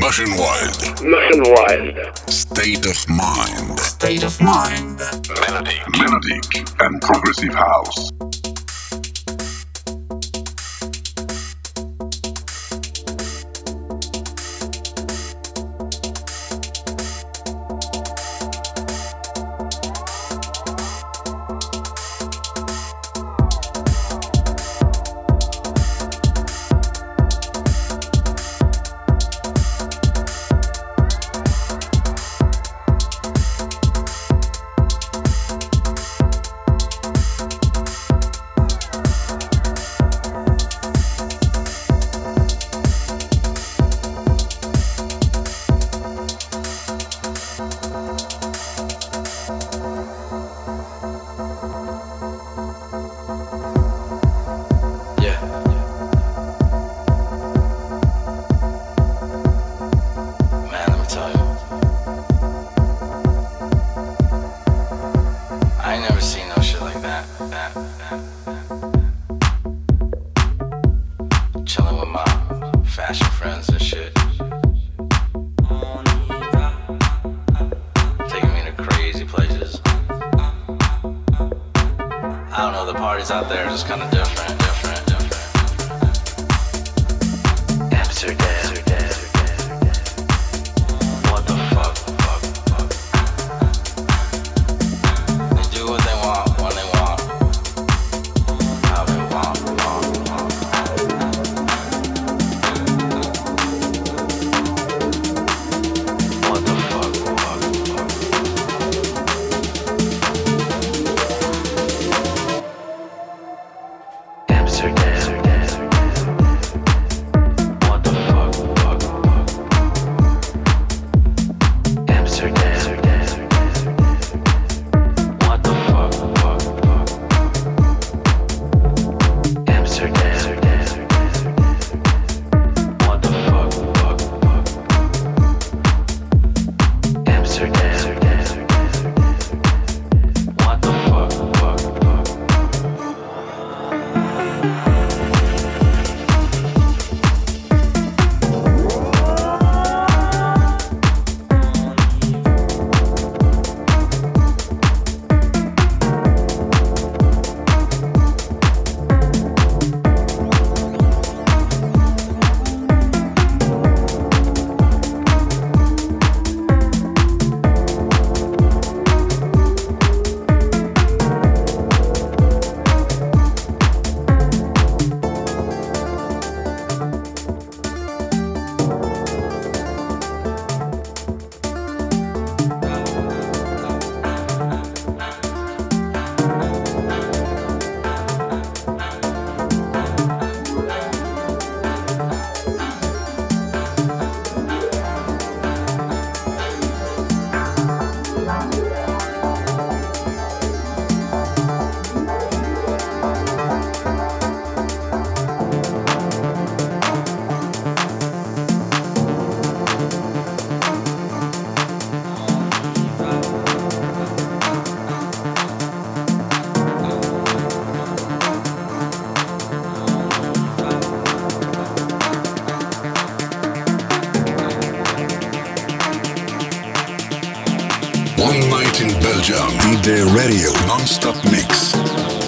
Motionwild. Machine Wild. State of Mind. State of Mind. Melodic. Melodic and Progressive House. DJ Radio non-stop mix.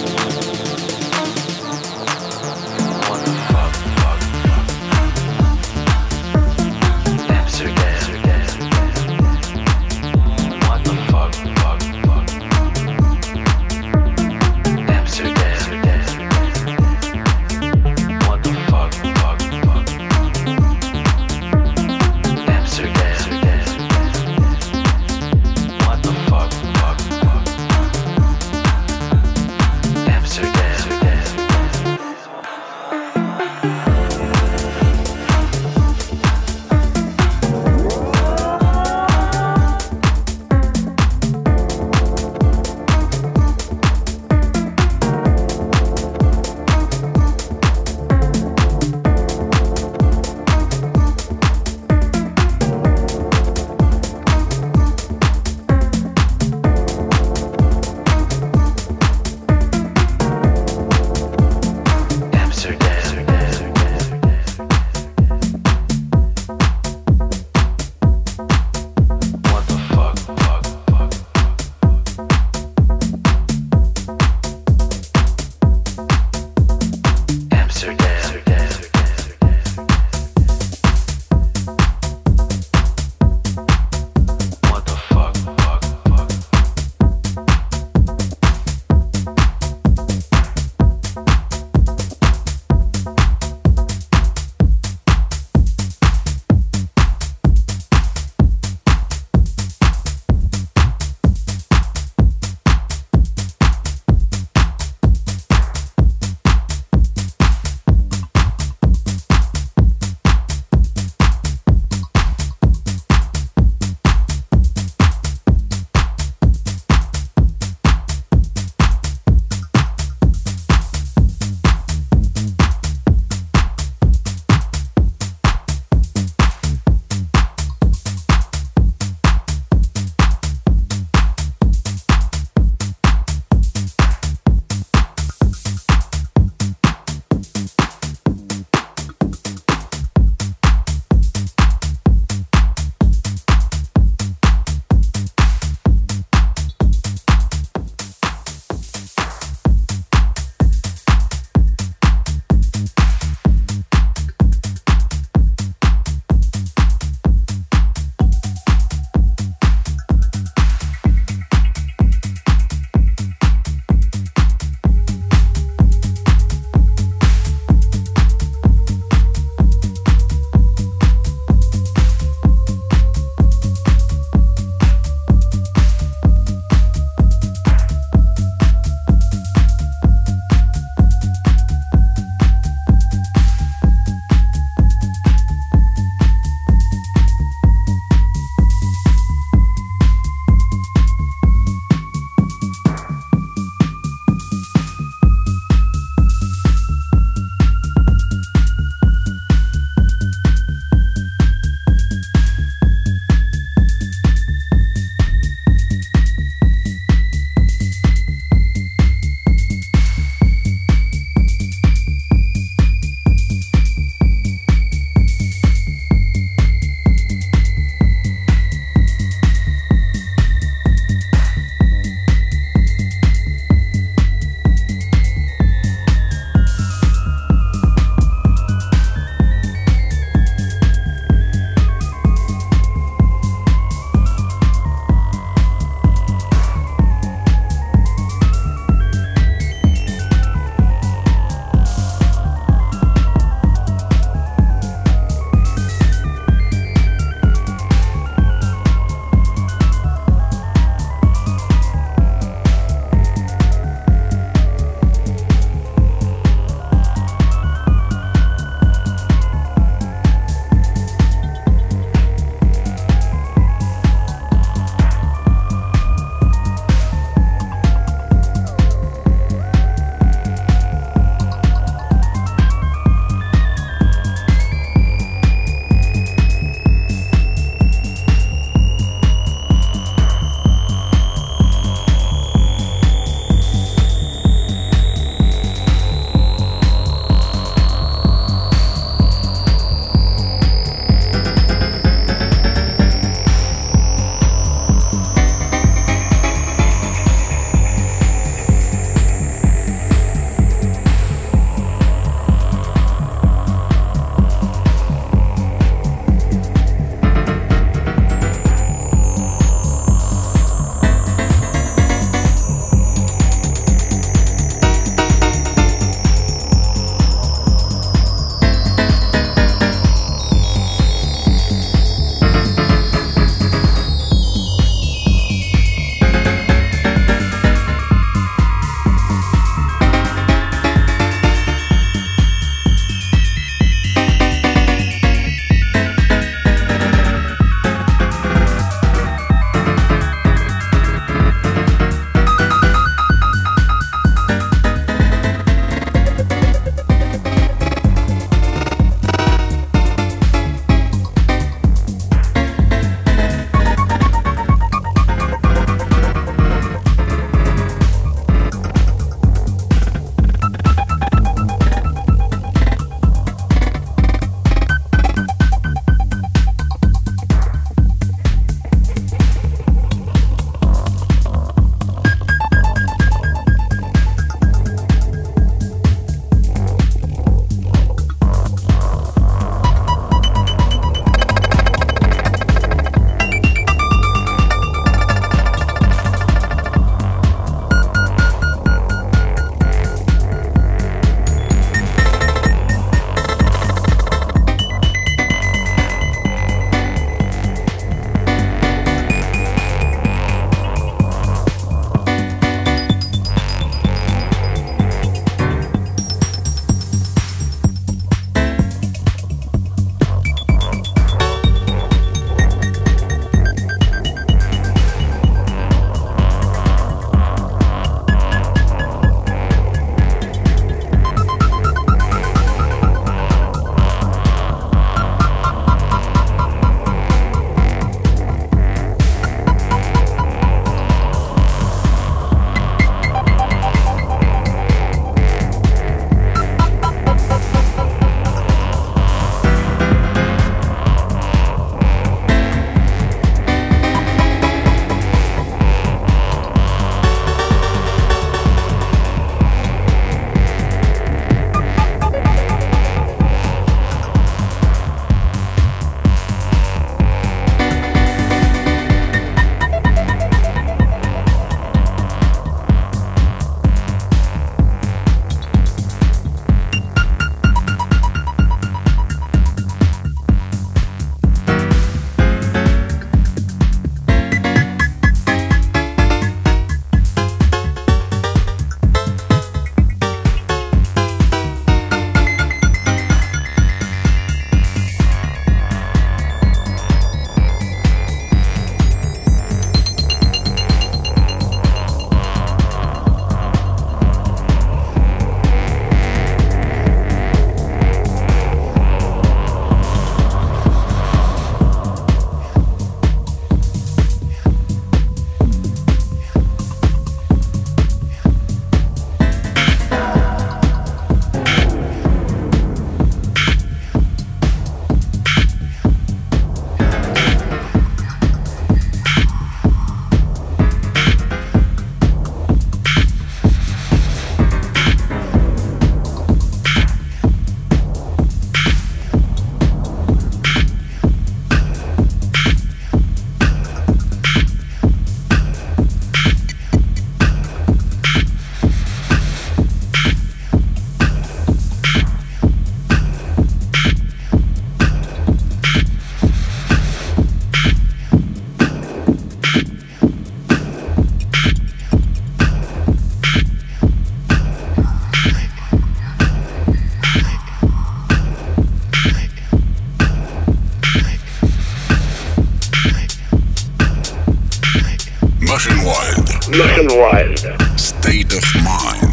Nationwide. State of mind.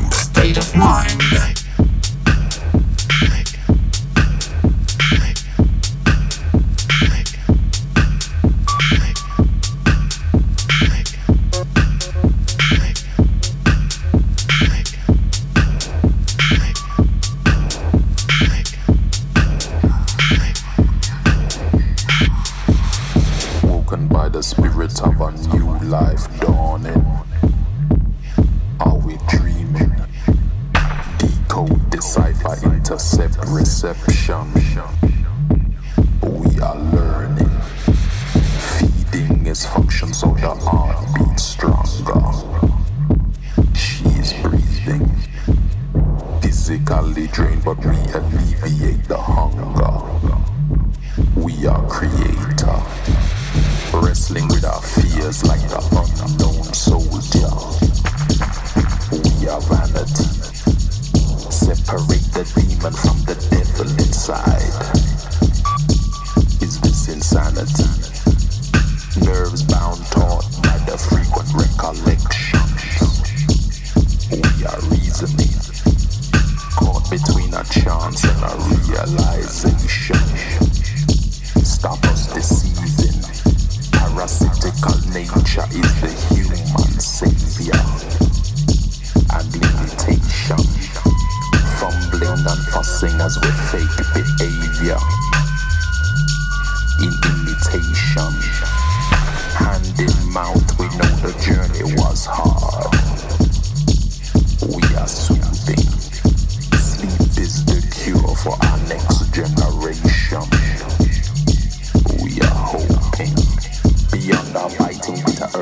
Thank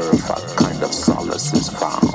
you.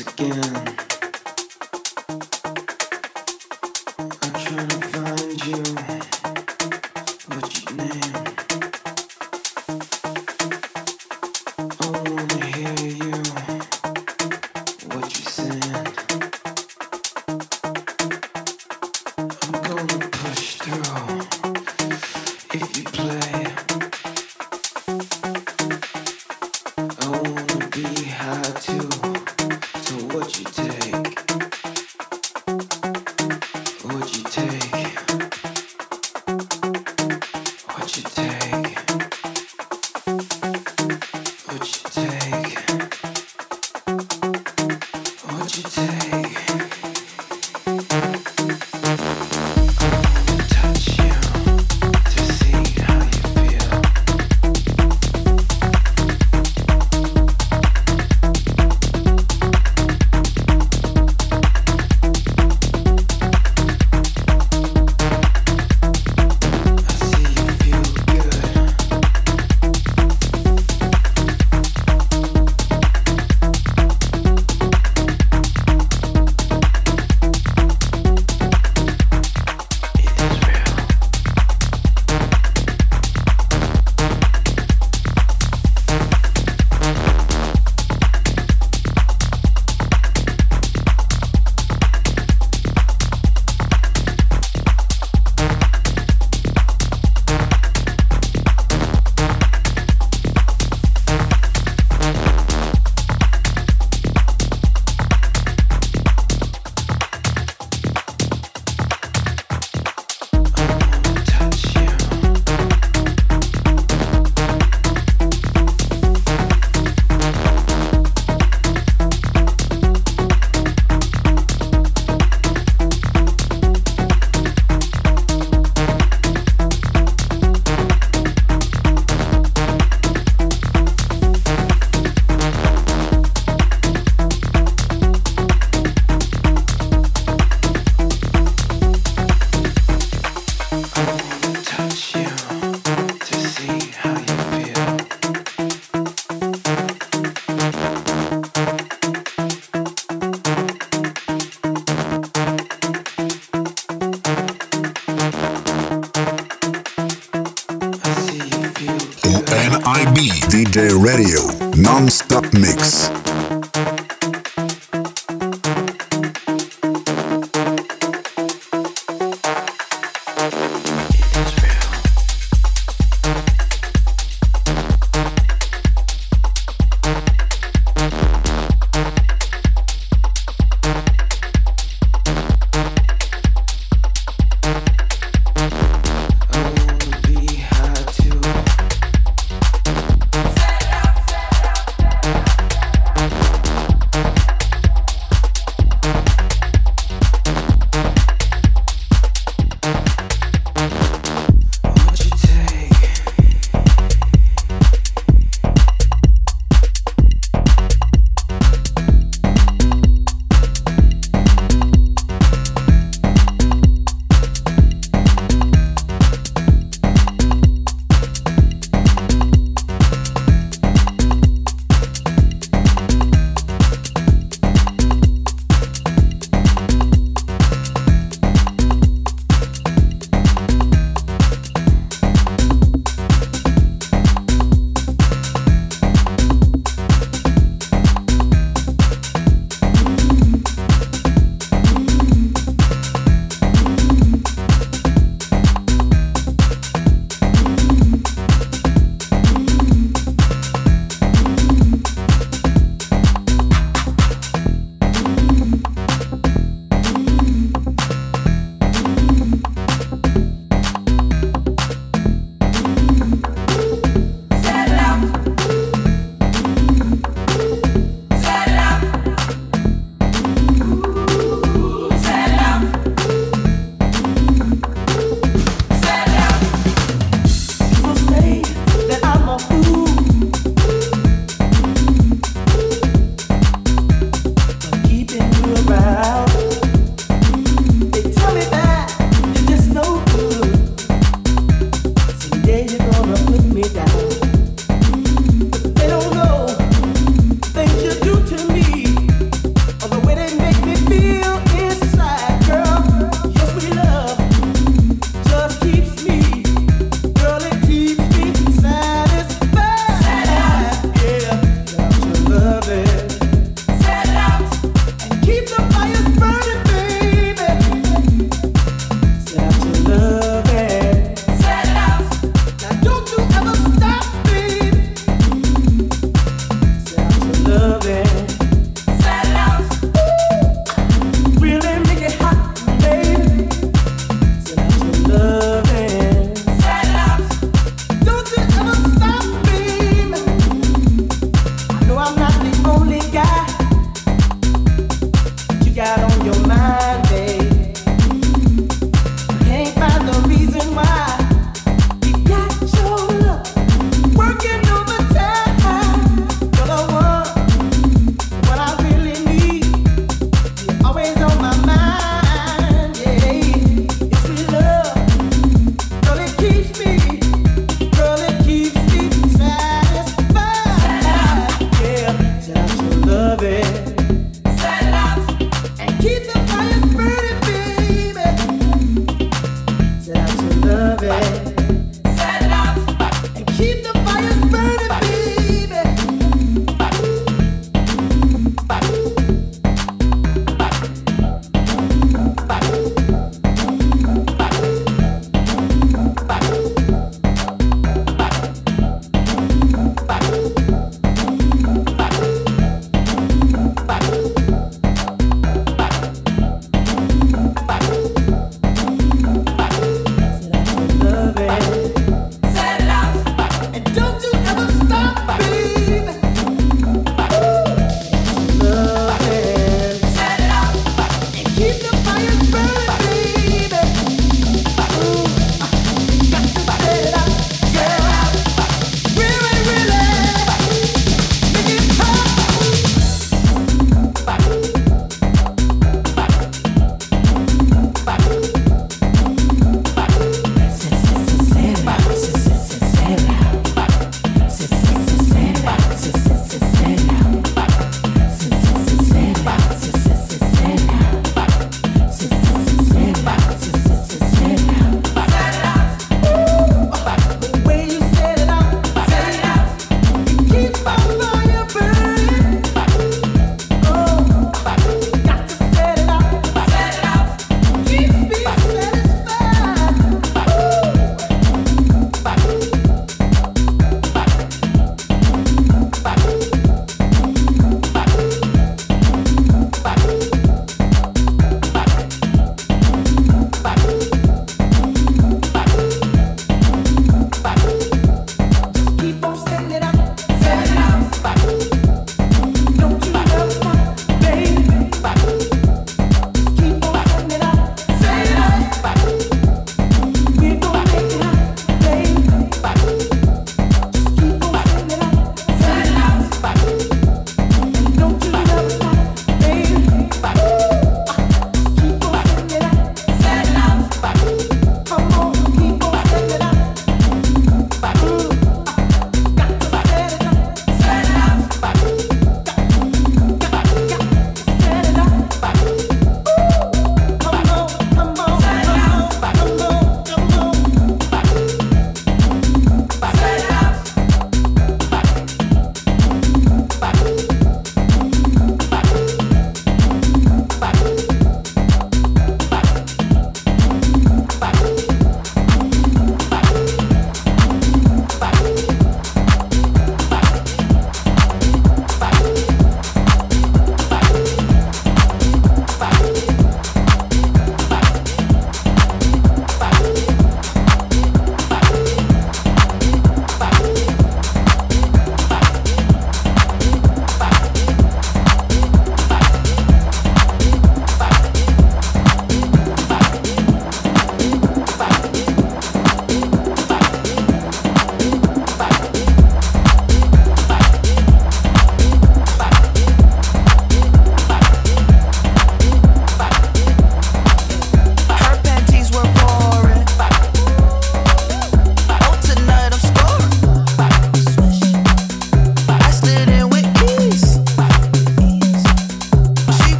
again.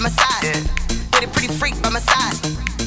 by my side. With a pretty freak by my side.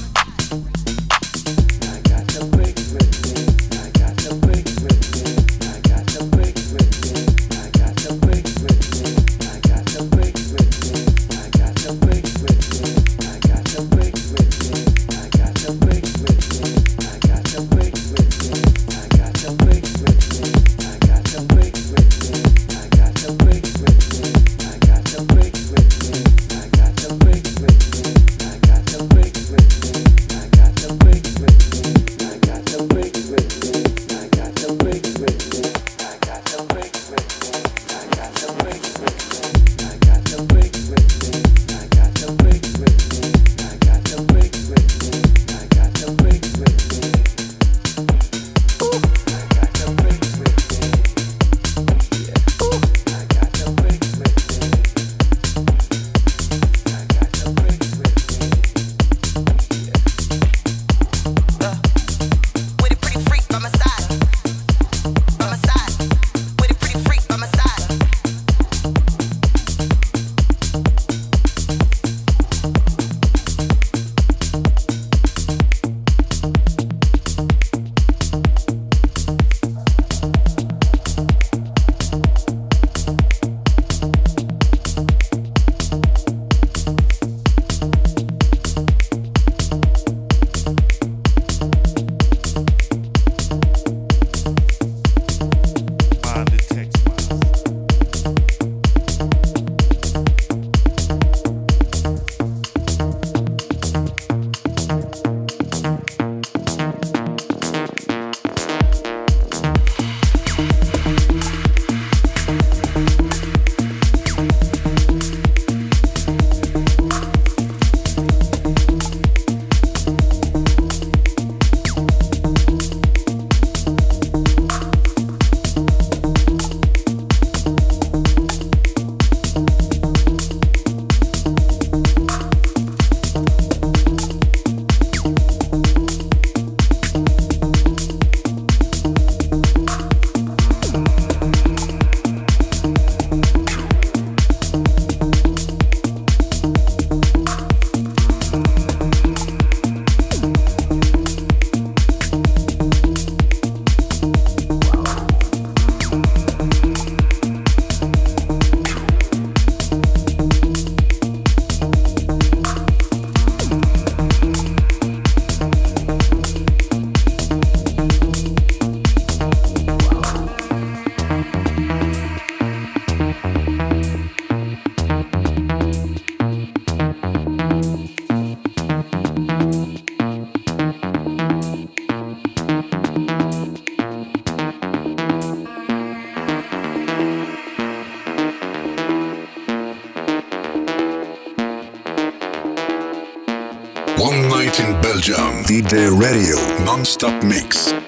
Radio Non-Stop Mix.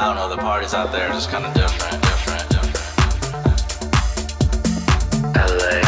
I don't know, the parties out there are just kind of different, different, different. LA.